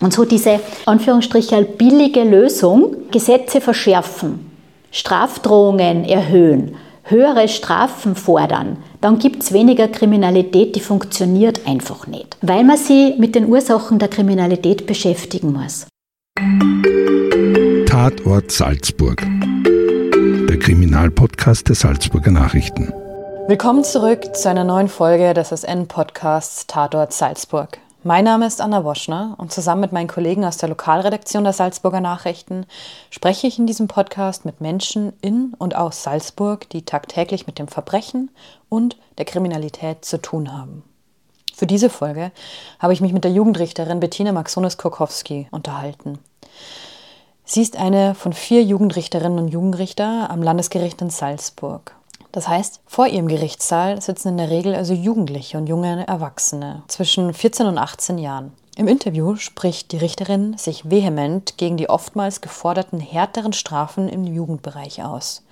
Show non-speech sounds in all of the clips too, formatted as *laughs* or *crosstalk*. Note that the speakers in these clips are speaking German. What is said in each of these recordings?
Und so diese Anführungsstriche billige Lösung, Gesetze verschärfen, Strafdrohungen erhöhen, höhere Strafen fordern, dann gibt es weniger Kriminalität, die funktioniert einfach nicht, weil man sich mit den Ursachen der Kriminalität beschäftigen muss. Tatort Salzburg. Der Kriminalpodcast der Salzburger Nachrichten. Willkommen zurück zu einer neuen Folge des SN-Podcasts Tatort Salzburg. Mein Name ist Anna Woschner und zusammen mit meinen Kollegen aus der Lokalredaktion der Salzburger Nachrichten spreche ich in diesem Podcast mit Menschen in und aus Salzburg, die tagtäglich mit dem Verbrechen und der Kriminalität zu tun haben. Für diese Folge habe ich mich mit der Jugendrichterin Bettina Maxonis-Kokowski unterhalten. Sie ist eine von vier Jugendrichterinnen und Jugendrichter am Landesgericht in Salzburg. Das heißt, vor ihrem Gerichtssaal sitzen in der Regel also Jugendliche und junge Erwachsene zwischen 14 und 18 Jahren. Im Interview spricht die Richterin sich vehement gegen die oftmals geforderten härteren Strafen im Jugendbereich aus.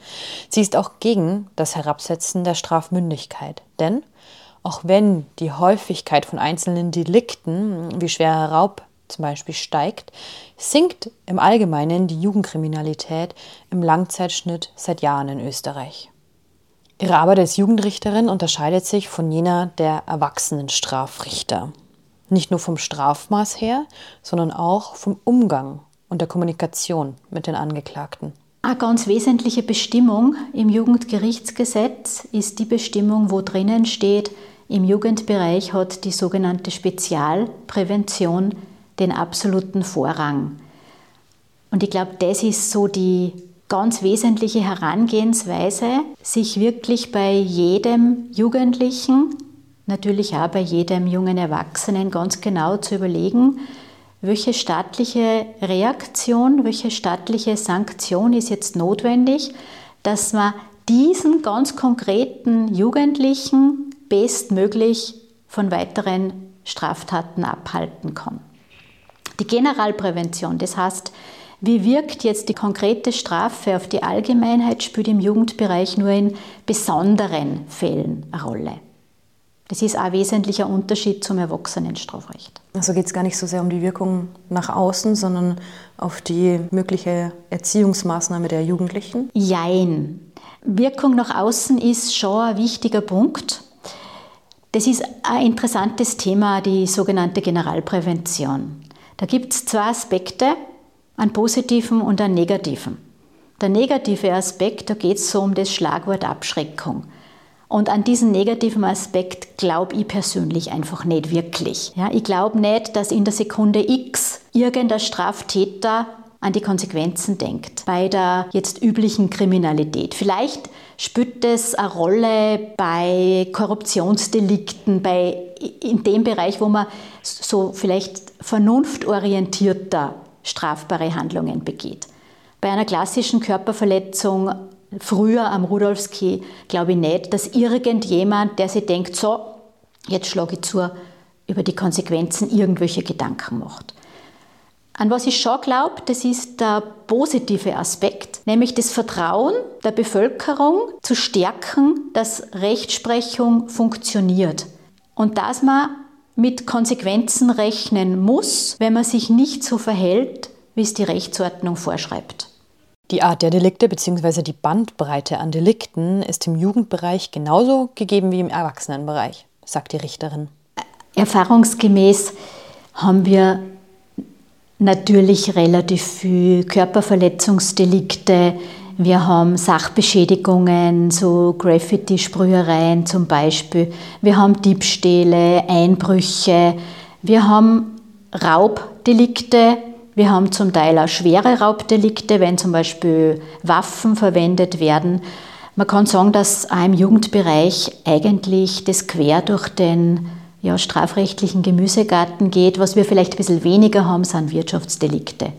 Sie ist auch gegen das Herabsetzen der Strafmündigkeit, denn auch wenn die Häufigkeit von einzelnen Delikten wie schwerer Raub zum Beispiel steigt, sinkt im Allgemeinen die Jugendkriminalität im Langzeitschnitt seit Jahren in Österreich. Ihre Arbeit als Jugendrichterin unterscheidet sich von jener der Erwachsenenstrafrichter. Nicht nur vom Strafmaß her, sondern auch vom Umgang und der Kommunikation mit den Angeklagten. Eine ganz wesentliche Bestimmung im Jugendgerichtsgesetz ist die Bestimmung, wo drinnen steht, im Jugendbereich hat die sogenannte Spezialprävention den absoluten Vorrang. Und ich glaube, das ist so die ganz wesentliche Herangehensweise, sich wirklich bei jedem Jugendlichen, natürlich auch bei jedem jungen Erwachsenen ganz genau zu überlegen, welche staatliche Reaktion, welche staatliche Sanktion ist jetzt notwendig, dass man diesen ganz konkreten Jugendlichen bestmöglich von weiteren Straftaten abhalten kann. Die Generalprävention, das heißt, wie wirkt jetzt die konkrete Strafe auf die Allgemeinheit, spielt im Jugendbereich nur in besonderen Fällen eine Rolle. Das ist ein wesentlicher Unterschied zum Erwachsenenstrafrecht. Also geht es gar nicht so sehr um die Wirkung nach außen, sondern auf die mögliche Erziehungsmaßnahme der Jugendlichen? Jein. Wirkung nach außen ist schon ein wichtiger Punkt. Das ist ein interessantes Thema, die sogenannte Generalprävention. Da gibt es zwei Aspekte einen positiven und einen negativen. Der negative Aspekt, da geht es so um das Schlagwort Abschreckung. Und an diesen negativen Aspekt glaube ich persönlich einfach nicht wirklich. Ja, ich glaube nicht, dass in der Sekunde X irgendein Straftäter an die Konsequenzen denkt bei der jetzt üblichen Kriminalität. Vielleicht spielt es eine Rolle bei Korruptionsdelikten, bei in dem Bereich, wo man so vielleicht vernunftorientierter strafbare Handlungen begeht. Bei einer klassischen Körperverletzung früher am Rudolfski glaube ich nicht, dass irgendjemand, der sich denkt, so, jetzt schlage ich zu, über die Konsequenzen irgendwelche Gedanken macht. An was ich schon glaube, das ist der positive Aspekt, nämlich das Vertrauen der Bevölkerung zu stärken, dass Rechtsprechung funktioniert und dass man mit Konsequenzen rechnen muss, wenn man sich nicht so verhält, wie es die Rechtsordnung vorschreibt. Die Art der Delikte bzw. die Bandbreite an Delikten ist im Jugendbereich genauso gegeben wie im Erwachsenenbereich, sagt die Richterin. Erfahrungsgemäß haben wir natürlich relativ viel Körperverletzungsdelikte wir haben Sachbeschädigungen, so Graffiti-Sprühereien zum Beispiel, wir haben Diebstähle, Einbrüche, wir haben Raubdelikte, wir haben zum Teil auch schwere Raubdelikte, wenn zum Beispiel Waffen verwendet werden. Man kann sagen, dass auch im Jugendbereich eigentlich das quer durch den ja, strafrechtlichen Gemüsegarten geht. Was wir vielleicht ein bisschen weniger haben, sind Wirtschaftsdelikte.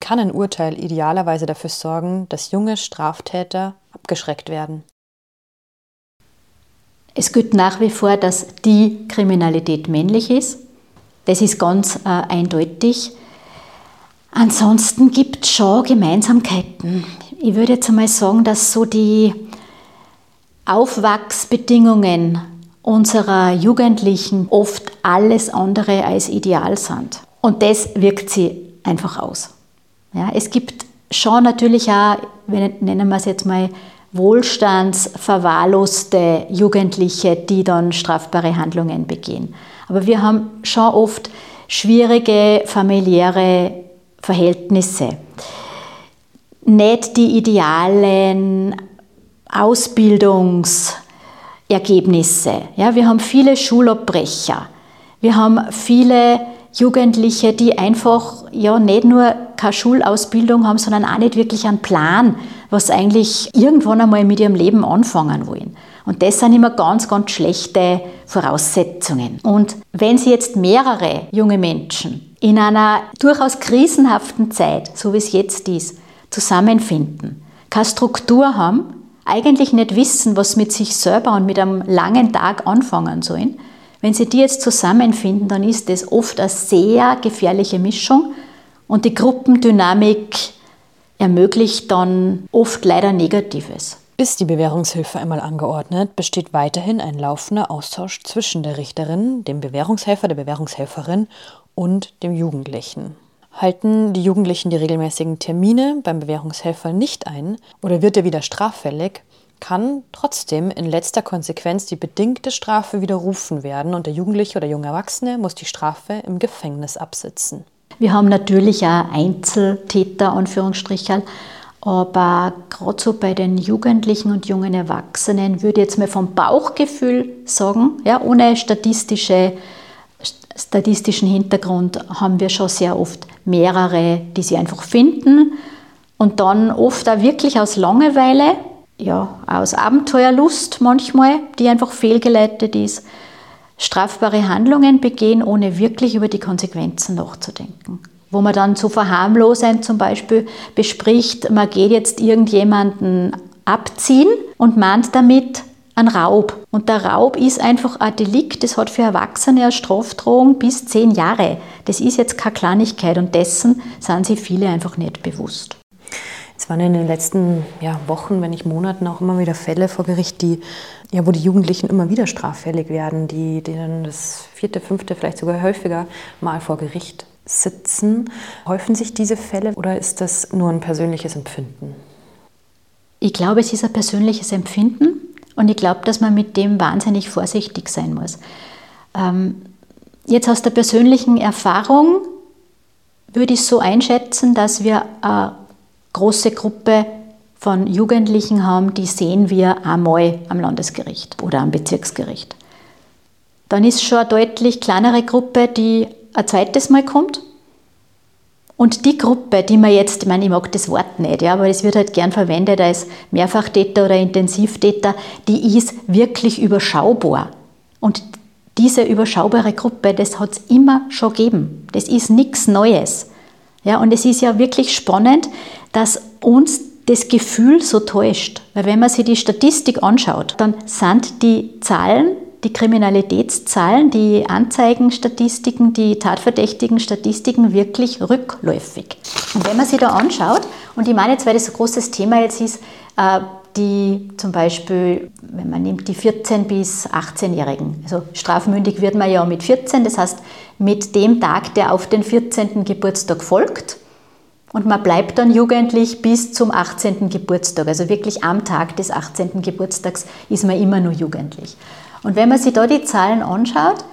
Kann ein Urteil idealerweise dafür sorgen, dass junge Straftäter abgeschreckt werden? Es gilt nach wie vor, dass die Kriminalität männlich ist. Das ist ganz äh, eindeutig. Ansonsten gibt es schon Gemeinsamkeiten. Ich würde jetzt einmal sagen, dass so die Aufwachsbedingungen unserer Jugendlichen oft alles andere als ideal sind. Und das wirkt sie einfach aus. Ja, es gibt schon natürlich auch, nennen wir es jetzt mal, wohlstandsverwahrloste Jugendliche, die dann strafbare Handlungen begehen. Aber wir haben schon oft schwierige familiäre Verhältnisse. Nicht die idealen Ausbildungsergebnisse. Ja, wir haben viele Schulabbrecher. Wir haben viele Jugendliche, die einfach ja nicht nur keine Schulausbildung haben, sondern auch nicht wirklich einen Plan, was eigentlich irgendwann einmal mit ihrem Leben anfangen wollen. Und das sind immer ganz, ganz schlechte Voraussetzungen. Und wenn Sie jetzt mehrere junge Menschen in einer durchaus krisenhaften Zeit, so wie es jetzt ist, zusammenfinden, keine Struktur haben, eigentlich nicht wissen, was mit sich selber und mit einem langen Tag anfangen sollen, wenn Sie die jetzt zusammenfinden, dann ist das oft eine sehr gefährliche Mischung und die Gruppendynamik ermöglicht dann oft leider Negatives. Ist die Bewährungshilfe einmal angeordnet, besteht weiterhin ein laufender Austausch zwischen der Richterin, dem Bewährungshelfer, der Bewährungshelferin und dem Jugendlichen. Halten die Jugendlichen die regelmäßigen Termine beim Bewährungshelfer nicht ein oder wird er wieder straffällig, kann trotzdem in letzter Konsequenz die bedingte Strafe widerrufen werden und der Jugendliche oder junge Erwachsene muss die Strafe im Gefängnis absitzen. Wir haben natürlich auch Einzeltäter, Anführungsstrichen, aber gerade so bei den Jugendlichen und jungen Erwachsenen würde ich jetzt mal vom Bauchgefühl sagen, ja, ohne statistische, statistischen Hintergrund haben wir schon sehr oft mehrere, die sie einfach finden und dann oft auch wirklich aus Langeweile ja, aus Abenteuerlust manchmal, die einfach fehlgeleitet ist, strafbare Handlungen begehen, ohne wirklich über die Konsequenzen nachzudenken. Wo man dann so verharmlosend zum Beispiel bespricht, man geht jetzt irgendjemanden abziehen und mahnt damit einen Raub. Und der Raub ist einfach ein Delikt, das hat für Erwachsene eine Strafdrohung bis zehn Jahre. Das ist jetzt keine Kleinigkeit und dessen sind sich viele einfach nicht bewusst. Es waren in den letzten ja, Wochen, wenn nicht Monaten, auch immer wieder Fälle vor Gericht, die, ja, wo die Jugendlichen immer wieder straffällig werden, die, die dann das vierte, fünfte, vielleicht sogar häufiger mal vor Gericht sitzen. Häufen sich diese Fälle oder ist das nur ein persönliches Empfinden? Ich glaube, es ist ein persönliches Empfinden und ich glaube, dass man mit dem wahnsinnig vorsichtig sein muss. Ähm, jetzt aus der persönlichen Erfahrung würde ich so einschätzen, dass wir äh, große Gruppe von Jugendlichen haben, die sehen wir einmal am Landesgericht oder am Bezirksgericht. Dann ist schon eine deutlich kleinere Gruppe, die ein zweites Mal kommt. Und die Gruppe, die man jetzt, ich meine, ich mag das Wort nicht, ja, aber es wird halt gern verwendet als Mehrfachtäter oder Intensivtäter, die ist wirklich überschaubar. Und diese überschaubare Gruppe, das hat es immer schon gegeben. Das ist nichts Neues. Ja, und es ist ja wirklich spannend, dass uns das Gefühl so täuscht. Weil wenn man sich die Statistik anschaut, dann sind die Zahlen, die Kriminalitätszahlen, die Anzeigenstatistiken, die tatverdächtigen Statistiken wirklich rückläufig. Und wenn man sich da anschaut, und ich meine jetzt, weil das ein großes Thema jetzt ist, äh, die zum Beispiel, wenn man nimmt die 14- bis 18-Jährigen, also strafmündig wird man ja mit 14, das heißt mit dem Tag, der auf den 14. Geburtstag folgt, und man bleibt dann jugendlich bis zum 18. Geburtstag. Also wirklich am Tag des 18. Geburtstags ist man immer nur jugendlich. Und wenn man sich da die Zahlen anschaut,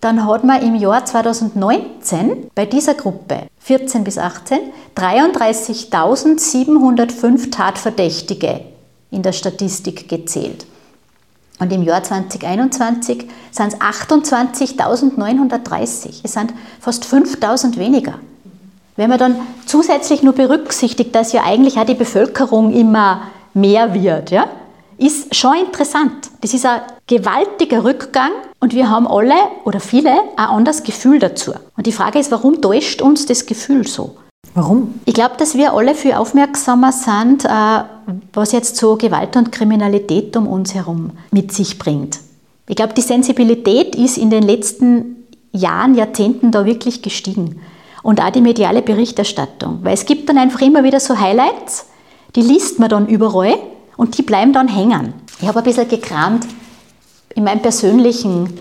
dann hat man im Jahr 2019 bei dieser Gruppe 14 bis 18, 33.705 Tatverdächtige in der Statistik gezählt. Und im Jahr 2021 sind es 28.930. Es sind fast 5.000 weniger. Wenn man dann zusätzlich nur berücksichtigt, dass ja eigentlich auch die Bevölkerung immer mehr wird, ja, ist schon interessant. Das ist ein gewaltiger Rückgang und wir haben alle oder viele ein anderes Gefühl dazu. Und die Frage ist, warum täuscht uns das Gefühl so? Warum? Ich glaube, dass wir alle viel aufmerksamer sind, äh, was jetzt so Gewalt und Kriminalität um uns herum mit sich bringt. Ich glaube, die Sensibilität ist in den letzten Jahren, Jahrzehnten da wirklich gestiegen. Und auch die mediale Berichterstattung. Weil es gibt dann einfach immer wieder so Highlights, die liest man dann überall und die bleiben dann hängen. Ich habe ein bisschen gekramt in meinem persönlichen,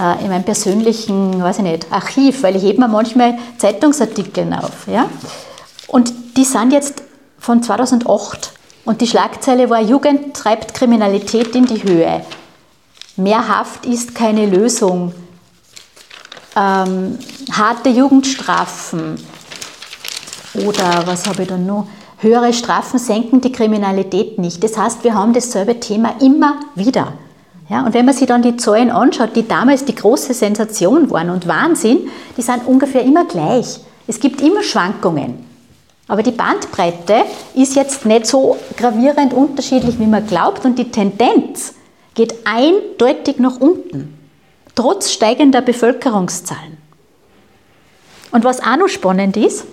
äh, in meinem persönlichen, weiß ich nicht, Archiv, weil ich hebe mir manchmal Zeitungsartikel auf. Ja? Und die sind jetzt von 2008 und die Schlagzeile war Jugend treibt Kriminalität in die Höhe. Mehr Haft ist keine Lösung. Ähm, harte Jugendstrafen. Oder was habe ich da noch? Höhere Strafen senken die Kriminalität nicht. Das heißt, wir haben dasselbe Thema immer wieder. Ja, und wenn man sich dann die Zahlen anschaut, die damals die große Sensation waren und Wahnsinn, die sind ungefähr immer gleich. Es gibt immer Schwankungen. Aber die Bandbreite ist jetzt nicht so gravierend unterschiedlich, wie man glaubt, und die Tendenz geht eindeutig nach unten, trotz steigender Bevölkerungszahlen. Und was auch noch spannend ist,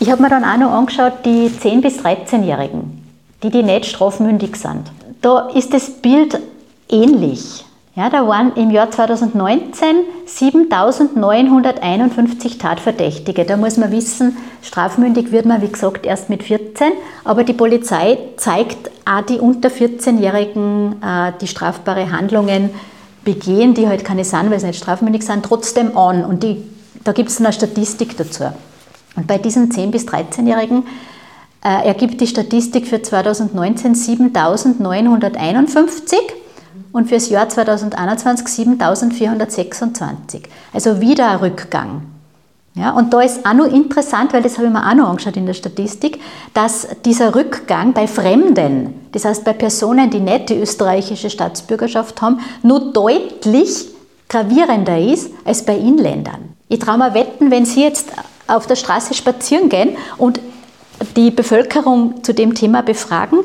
ich habe mir dann auch noch angeschaut, die 10- bis 13-Jährigen, die, die nicht strafmündig sind. Da ist das Bild ähnlich. Ja, da waren im Jahr 2019 7.951 Tatverdächtige. Da muss man wissen, strafmündig wird man, wie gesagt, erst mit 14. Aber die Polizei zeigt auch die unter 14-Jährigen, äh, die strafbare Handlungen begehen, die halt keine sind, weil sie nicht strafmündig sind, trotzdem an. Und die, da gibt es eine Statistik dazu. Und bei diesen 10- bis 13-Jährigen äh, ergibt die Statistik für 2019 7.951 und für das Jahr 2021 7.426. Also wieder ein Rückgang. Ja, und da ist auch noch interessant, weil das habe ich mir auch noch angeschaut in der Statistik, dass dieser Rückgang bei Fremden, das heißt bei Personen, die nicht die österreichische Staatsbürgerschaft haben, nur deutlich gravierender ist als bei Inländern. Ich traue mir wetten, wenn Sie jetzt auf der Straße spazieren gehen und die Bevölkerung zu dem Thema befragen,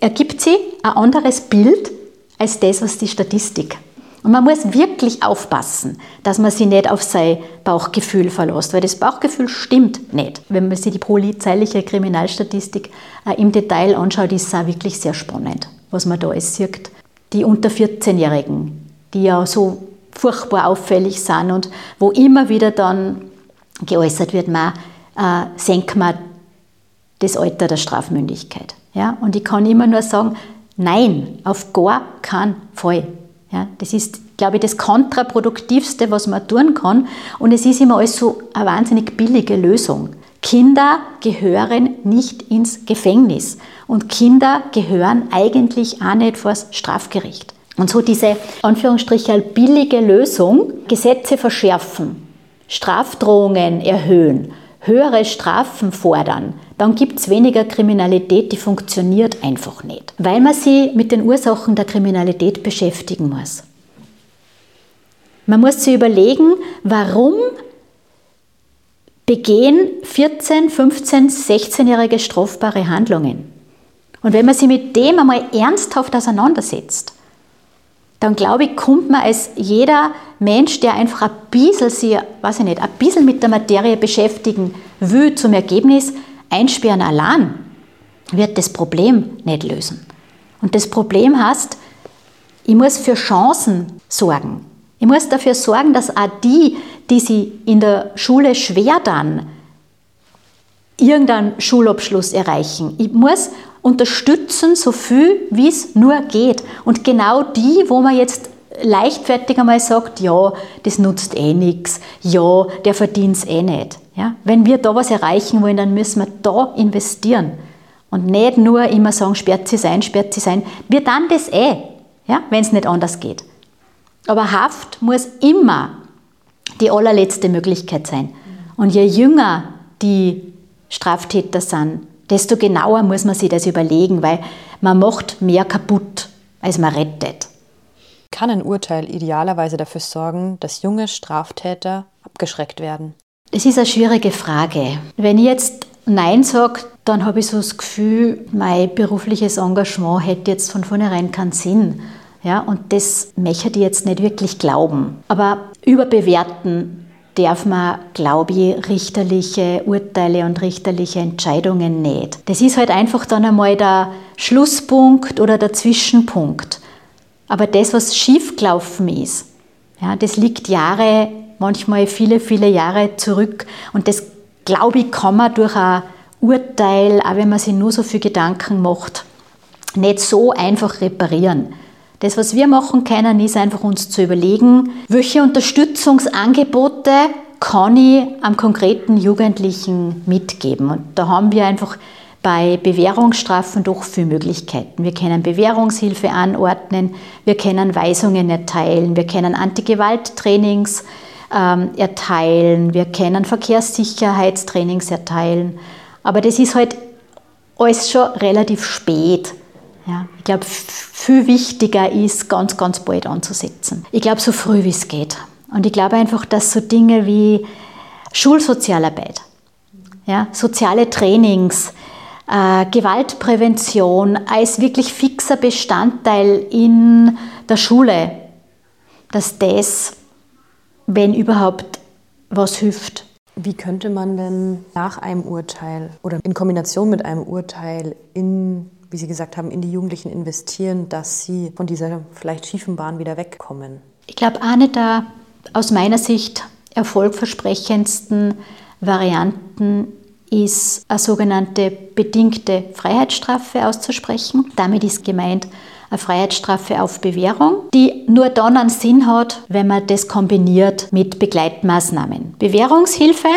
ergibt sie ein anderes Bild als das, was die Statistik. Und man muss wirklich aufpassen, dass man sich nicht auf sein Bauchgefühl verlässt, weil das Bauchgefühl stimmt nicht. Wenn man sich die polizeiliche Kriminalstatistik äh, im Detail anschaut, ist es auch wirklich sehr spannend, was man da alles sieht. Die unter 14-Jährigen, die ja so furchtbar auffällig sind und wo immer wieder dann geäußert wird, man äh, senkt man das Alter der Strafmündigkeit. Ja? Und ich kann immer nur sagen, nein, auf gar keinen Fall. Ja? Das ist, glaube ich, das kontraproduktivste, was man tun kann. Und es ist immer alles so eine wahnsinnig billige Lösung. Kinder gehören nicht ins Gefängnis und Kinder gehören eigentlich auch nicht vors Strafgericht. Und so diese Anführungsstriche billige Lösung, Gesetze verschärfen, Strafdrohungen erhöhen, höhere Strafen fordern, dann gibt es weniger Kriminalität, die funktioniert einfach nicht, weil man sich mit den Ursachen der Kriminalität beschäftigen muss. Man muss sich überlegen, warum begehen 14, 15, 16-jährige strafbare Handlungen. Und wenn man sich mit dem einmal ernsthaft auseinandersetzt, dann glaube ich, kommt man als jeder Mensch, der einfach ein bisschen, sich, weiß ich nicht, ein bisschen mit der Materie beschäftigen will, zum Ergebnis, einsperren allein wird das Problem nicht lösen. Und das Problem heißt, ich muss für Chancen sorgen. Ich muss dafür sorgen, dass auch die, die sie in der Schule schwer dann irgendeinen Schulabschluss erreichen. Ich muss unterstützen, so viel wie es nur geht. Und genau die, wo man jetzt leichtfertig einmal sagt, ja, das nutzt eh nichts, ja, der verdient es eh nicht. Ja? Wenn wir da was erreichen wollen, dann müssen wir da investieren. Und nicht nur immer sagen, sperrt sie sein, sperrt sie sein. Wir dann das eh, ja? wenn es nicht anders geht. Aber Haft muss immer die allerletzte Möglichkeit sein. Und je jünger die Straftäter sind, desto genauer muss man sich das überlegen, weil man macht mehr kaputt, als man rettet. Kann ein Urteil idealerweise dafür sorgen, dass junge Straftäter abgeschreckt werden? Das ist eine schwierige Frage. Wenn ich jetzt Nein sage, dann habe ich so das Gefühl, mein berufliches Engagement hätte jetzt von vornherein keinen Sinn. Ja, und das möchte ich jetzt nicht wirklich glauben. Aber überbewerten darf man, glaube ich, richterliche Urteile und richterliche Entscheidungen nicht. Das ist halt einfach dann einmal der Schlusspunkt oder der Zwischenpunkt. Aber das, was schiefgelaufen ist, ja, das liegt Jahre, manchmal viele, viele Jahre zurück. Und das, glaube ich, kann man durch ein Urteil, auch wenn man sich nur so viel Gedanken macht, nicht so einfach reparieren. Das, was wir machen können, ist einfach uns zu überlegen, welche Unterstützungsangebote kann ich am konkreten Jugendlichen mitgeben. Und da haben wir einfach bei Bewährungsstrafen doch viele Möglichkeiten. Wir können Bewährungshilfe anordnen, wir können Weisungen erteilen, wir können Antigewalttrainings ähm, erteilen, wir können Verkehrssicherheitstrainings erteilen. Aber das ist halt alles schon relativ spät. Ja, ich glaube, viel wichtiger ist, ganz, ganz bald anzusetzen. Ich glaube, so früh wie es geht. Und ich glaube einfach, dass so Dinge wie Schulsozialarbeit, ja, soziale Trainings, äh, Gewaltprävention als wirklich fixer Bestandteil in der Schule, dass das, wenn überhaupt, was hilft. Wie könnte man denn nach einem Urteil oder in Kombination mit einem Urteil in wie Sie gesagt haben, in die Jugendlichen investieren, dass sie von dieser vielleicht schiefen Bahn wieder wegkommen? Ich glaube, eine der aus meiner Sicht erfolgversprechendsten Varianten ist eine sogenannte bedingte Freiheitsstrafe auszusprechen. Damit ist gemeint eine Freiheitsstrafe auf Bewährung, die nur dann einen Sinn hat, wenn man das kombiniert mit Begleitmaßnahmen. Bewährungshilfe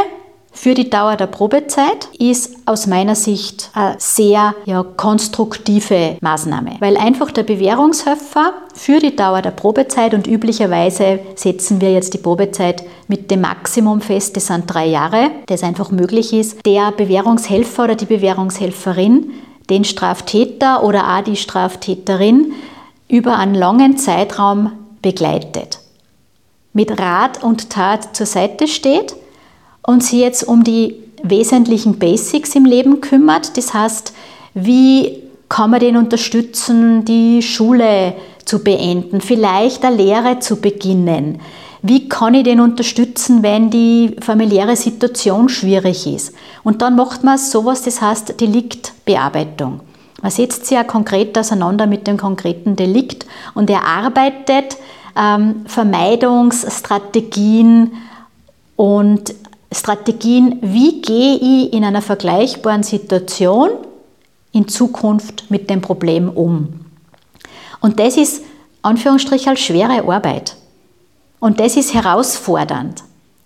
für die Dauer der Probezeit ist aus meiner Sicht eine sehr ja, konstruktive Maßnahme, weil einfach der Bewährungshelfer für die Dauer der Probezeit und üblicherweise setzen wir jetzt die Probezeit mit dem Maximum fest, das sind drei Jahre, das einfach möglich ist, der Bewährungshelfer oder die Bewährungshelferin den Straftäter oder auch die Straftäterin über einen langen Zeitraum begleitet, mit Rat und Tat zur Seite steht und sich jetzt um die wesentlichen Basics im Leben kümmert. Das heißt, wie kann man den unterstützen, die Schule zu beenden, vielleicht eine Lehre zu beginnen? Wie kann ich den unterstützen, wenn die familiäre Situation schwierig ist? Und dann macht man sowas, das heißt Deliktbearbeitung. Man setzt sich ja konkret auseinander mit dem konkreten Delikt und erarbeitet ähm, Vermeidungsstrategien und Strategien, wie gehe ich in einer vergleichbaren Situation in Zukunft mit dem Problem um. Und das ist, Anführungsstrich, als schwere Arbeit. Und das ist herausfordernd.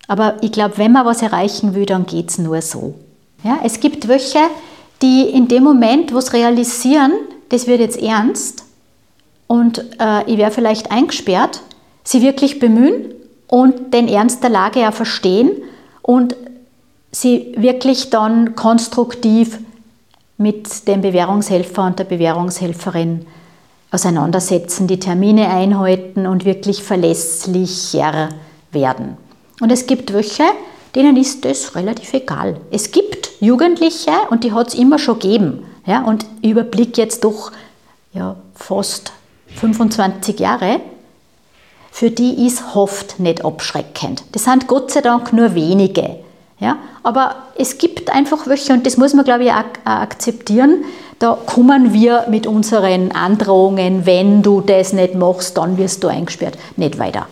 Aber ich glaube, wenn man was erreichen will, dann geht es nur so. Ja, es gibt welche, die in dem Moment, wo es realisieren, das wird jetzt ernst und äh, ich wäre vielleicht eingesperrt, sie wirklich bemühen und den Ernst der Lage auch verstehen und sie wirklich dann konstruktiv mit dem Bewährungshelfer und der Bewährungshelferin auseinandersetzen, die Termine einhalten und wirklich verlässlicher werden. Und es gibt welche, denen ist das relativ egal. Es gibt Jugendliche und die hat es immer schon gegeben. Ja, und überblick jetzt doch ja, fast 25 Jahre, für die ist Hoft nicht abschreckend. Das sind Gott sei Dank nur wenige. Ja? Aber es gibt einfach welche, und das muss man, glaube ich, auch akzeptieren, da kommen wir mit unseren Androhungen, wenn du das nicht machst, dann wirst du eingesperrt, nicht weiter.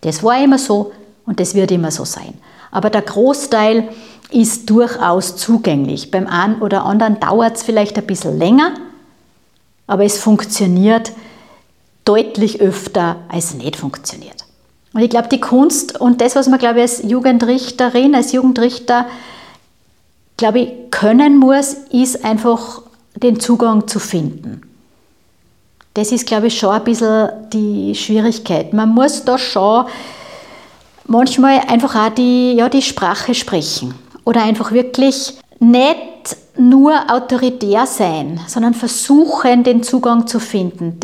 Das war immer so und das wird immer so sein. Aber der Großteil ist durchaus zugänglich. Beim einen oder anderen dauert es vielleicht ein bisschen länger, aber es funktioniert deutlich öfter als nicht funktioniert. Und ich glaube, die Kunst und das, was man, glaube ich, als Jugendrichterin, als Jugendrichter, glaube ich, können muss, ist einfach den Zugang zu finden. Das ist, glaube ich, schon ein bisschen die Schwierigkeit. Man muss da schon manchmal einfach auch die, ja, die Sprache sprechen oder einfach wirklich nicht nur autoritär sein, sondern versuchen, den Zugang zu finden.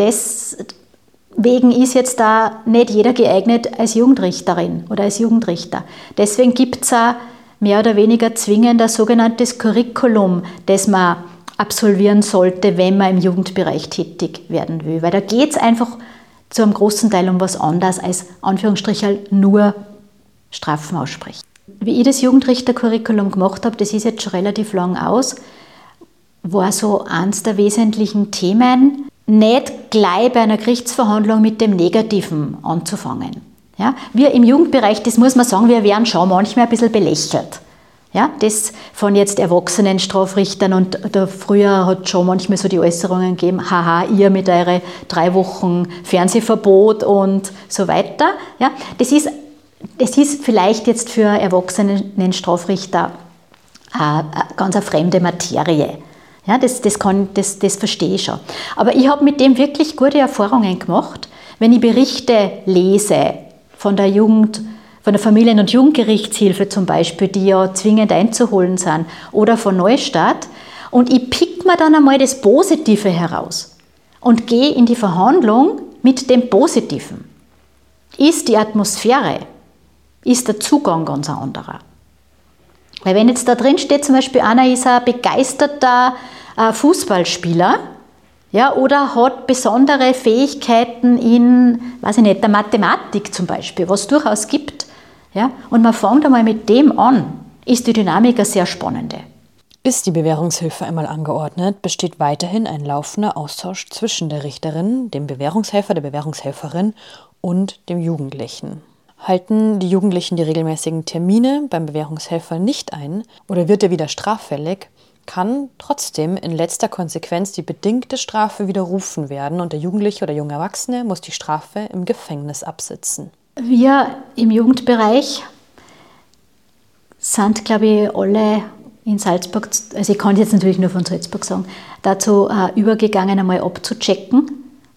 Deswegen ist jetzt da nicht jeder geeignet als Jugendrichterin oder als Jugendrichter. Deswegen gibt es mehr oder weniger zwingend ein sogenanntes Curriculum, das man absolvieren sollte, wenn man im Jugendbereich tätig werden will. Weil da geht es einfach zu einem großen Teil um was anderes als Anführungsstriche nur Strafen aussprechen. Wie ich das Jugendrichtercurriculum gemacht habe, das ist jetzt schon relativ lang aus, war so eines der wesentlichen Themen, nicht gleich bei einer Gerichtsverhandlung mit dem Negativen anzufangen. Ja, wir im Jugendbereich, das muss man sagen, wir werden schon manchmal ein bisschen belächelt. Ja, das von jetzt erwachsenen Strafrichtern und da früher hat schon manchmal so die Äußerungen gegeben, haha, ihr mit euren drei Wochen Fernsehverbot und so weiter. Ja, das ist, das ist vielleicht jetzt für erwachsenen Strafrichter eine ganz eine fremde Materie. Ja, das, das, kann, das, das verstehe ich schon. Aber ich habe mit dem wirklich gute Erfahrungen gemacht. Wenn ich Berichte lese von der Jugend, von der Familien- und Jugendgerichtshilfe zum Beispiel, die ja zwingend einzuholen sind, oder von Neustadt. Und ich pick mir dann einmal das Positive heraus und gehe in die Verhandlung mit dem Positiven. Ist die Atmosphäre, ist der Zugang ganz ein anderer. Weil wenn jetzt da drin steht, zum Beispiel einer ist ein begeisterter Fußballspieler, ja, oder hat besondere Fähigkeiten in, weiß ich nicht, der Mathematik zum Beispiel, was es durchaus gibt. Ja, und man fängt einmal mit dem an, ist die Dynamik eine sehr spannende. Ist die Bewährungshilfe einmal angeordnet, besteht weiterhin ein laufender Austausch zwischen der Richterin, dem Bewährungshelfer, der Bewährungshelferin und dem Jugendlichen. Halten die Jugendlichen die regelmäßigen Termine beim Bewährungshelfer nicht ein oder wird er wieder straffällig, kann trotzdem in letzter Konsequenz die bedingte Strafe widerrufen werden und der Jugendliche oder junge Erwachsene muss die Strafe im Gefängnis absitzen. Wir im Jugendbereich sind, glaube ich, alle in Salzburg, also ich kann jetzt natürlich nur von Salzburg sagen, dazu äh, übergegangen, einmal abzuchecken,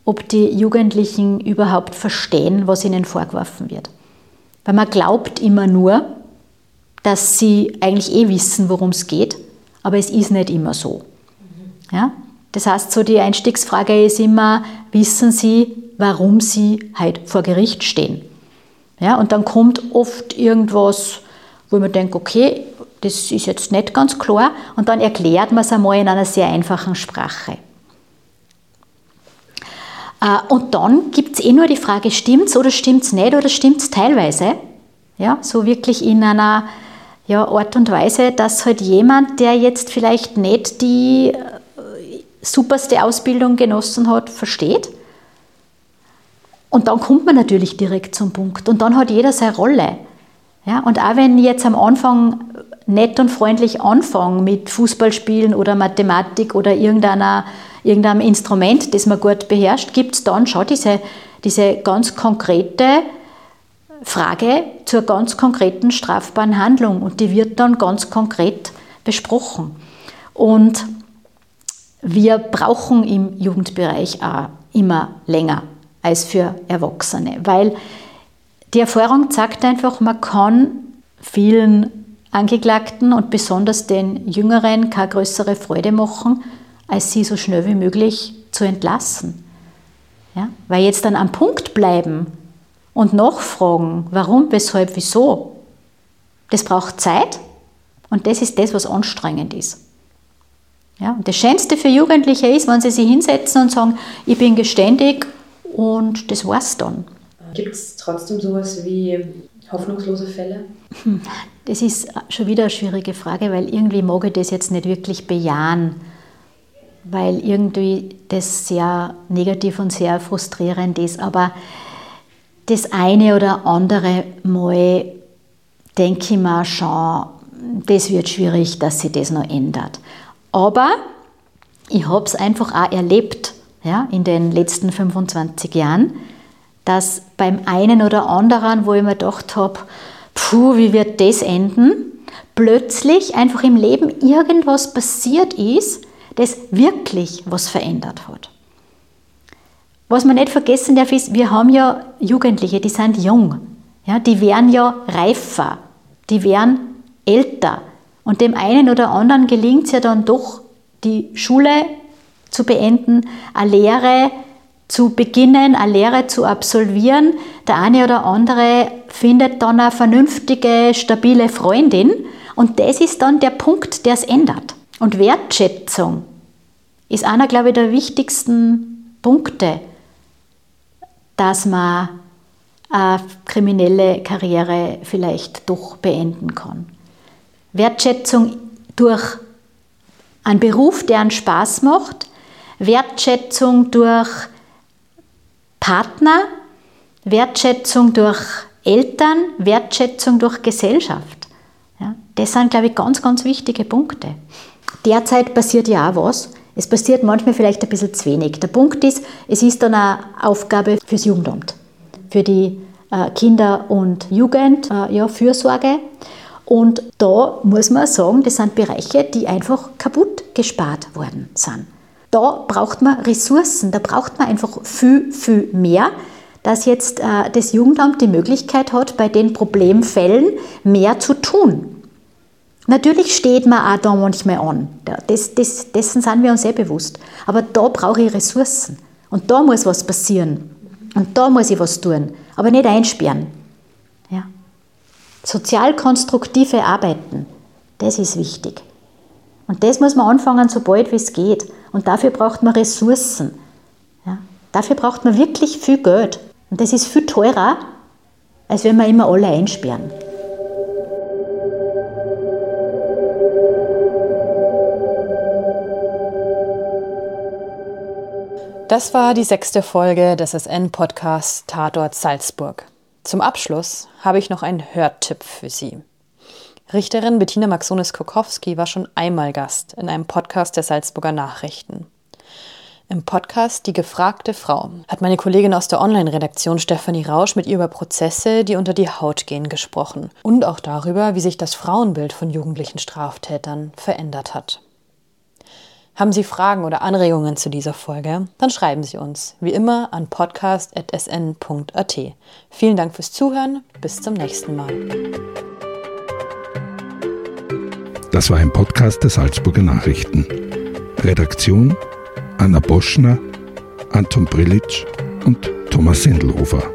ob die Jugendlichen überhaupt verstehen, was ihnen vorgeworfen wird. Weil man glaubt immer nur, dass sie eigentlich eh wissen, worum es geht aber es ist nicht immer so. Ja? Das heißt, so die Einstiegsfrage ist immer, wissen Sie, warum Sie heute vor Gericht stehen? Ja, und dann kommt oft irgendwas, wo man denkt, okay, das ist jetzt nicht ganz klar, und dann erklärt man es einmal in einer sehr einfachen Sprache. Äh, und dann gibt es eh nur die Frage, stimmt es oder stimmt es nicht oder stimmt es teilweise? Ja, so wirklich in einer ja, Art und Weise, dass halt jemand, der jetzt vielleicht nicht die äh, superste Ausbildung genossen hat, versteht. Und dann kommt man natürlich direkt zum Punkt. Und dann hat jeder seine Rolle. Ja, und auch wenn ich jetzt am Anfang nett und freundlich anfange mit Fußballspielen oder Mathematik oder irgendeiner, irgendeinem Instrument, das man gut beherrscht, gibt es dann schon diese, diese ganz konkrete Frage zur ganz konkreten strafbaren Handlung und die wird dann ganz konkret besprochen. Und wir brauchen im Jugendbereich auch immer länger als für Erwachsene, weil die Erfahrung zeigt einfach, man kann vielen Angeklagten und besonders den Jüngeren keine größere Freude machen, als sie so schnell wie möglich zu entlassen. Ja? Weil jetzt dann am Punkt bleiben, und nachfragen, warum, weshalb, wieso, das braucht Zeit und das ist das, was anstrengend ist. Ja, und das Schönste für Jugendliche ist, wenn sie sich hinsetzen und sagen, ich bin geständig und das war's dann. Gibt es trotzdem sowas wie hoffnungslose Fälle? *laughs* Das ist schon wieder eine schwierige Frage, weil irgendwie mag ich das jetzt nicht wirklich bejahen, weil irgendwie das sehr negativ und sehr frustrierend ist. Aber das eine oder andere Mal denke ich mir schon, das wird schwierig, dass sich das noch ändert. Aber ich habe es einfach auch erlebt ja, in den letzten 25 Jahren, dass beim einen oder anderen, wo ich mir gedacht habe, puh, wie wird das enden, plötzlich einfach im Leben irgendwas passiert ist, das wirklich was verändert hat. Was man nicht vergessen darf, ist, wir haben ja Jugendliche, die sind jung. Ja, die werden ja reifer, die werden älter. Und dem einen oder anderen gelingt es ja dann doch, die Schule zu beenden, eine Lehre zu beginnen, eine Lehre zu absolvieren. Der eine oder andere findet dann eine vernünftige, stabile Freundin. Und das ist dann der Punkt, der es ändert. Und Wertschätzung ist einer, glaube ich, der wichtigsten Punkte, dass man eine kriminelle Karriere vielleicht doch beenden kann. Wertschätzung durch einen Beruf, der einen Spaß macht, Wertschätzung durch Partner, Wertschätzung durch Eltern, Wertschätzung durch Gesellschaft. Ja, das sind, glaube ich, ganz, ganz wichtige Punkte. Derzeit passiert ja auch was. Es passiert manchmal vielleicht ein bisschen zu wenig. Der Punkt ist, es ist dann eine Aufgabe fürs Jugendamt, für die äh, Kinder- und Jugendfürsorge. Äh, und da muss man sagen, das sind Bereiche, die einfach kaputt gespart worden sind. Da braucht man Ressourcen, da braucht man einfach viel, viel mehr, dass jetzt äh, das Jugendamt die Möglichkeit hat, bei den Problemfällen mehr zu tun. Natürlich steht man auch da manchmal an. Das, das, dessen sind wir uns sehr bewusst. Aber da brauche ich Ressourcen. Und da muss was passieren. Und da muss ich was tun. Aber nicht einsperren. Ja. Sozialkonstruktive Arbeiten, das ist wichtig. Und das muss man anfangen, so bald wie es geht. Und dafür braucht man Ressourcen. Ja. Dafür braucht man wirklich viel Geld. Und das ist viel teurer, als wenn wir immer alle einsperren. Das war die sechste Folge des SN-Podcasts Tatort Salzburg. Zum Abschluss habe ich noch einen Hörtipp für Sie. Richterin Bettina Maxonis-Kokowski war schon einmal Gast in einem Podcast der Salzburger Nachrichten. Im Podcast Die gefragte Frau hat meine Kollegin aus der Online-Redaktion Stefanie Rausch mit ihr über Prozesse, die unter die Haut gehen, gesprochen und auch darüber, wie sich das Frauenbild von jugendlichen Straftätern verändert hat. Haben Sie Fragen oder Anregungen zu dieser Folge? Dann schreiben Sie uns, wie immer, an podcast.sn.at. Vielen Dank fürs Zuhören. Bis zum nächsten Mal. Das war ein Podcast der Salzburger Nachrichten. Redaktion Anna Boschner, Anton Brillitsch und Thomas Sendelhofer.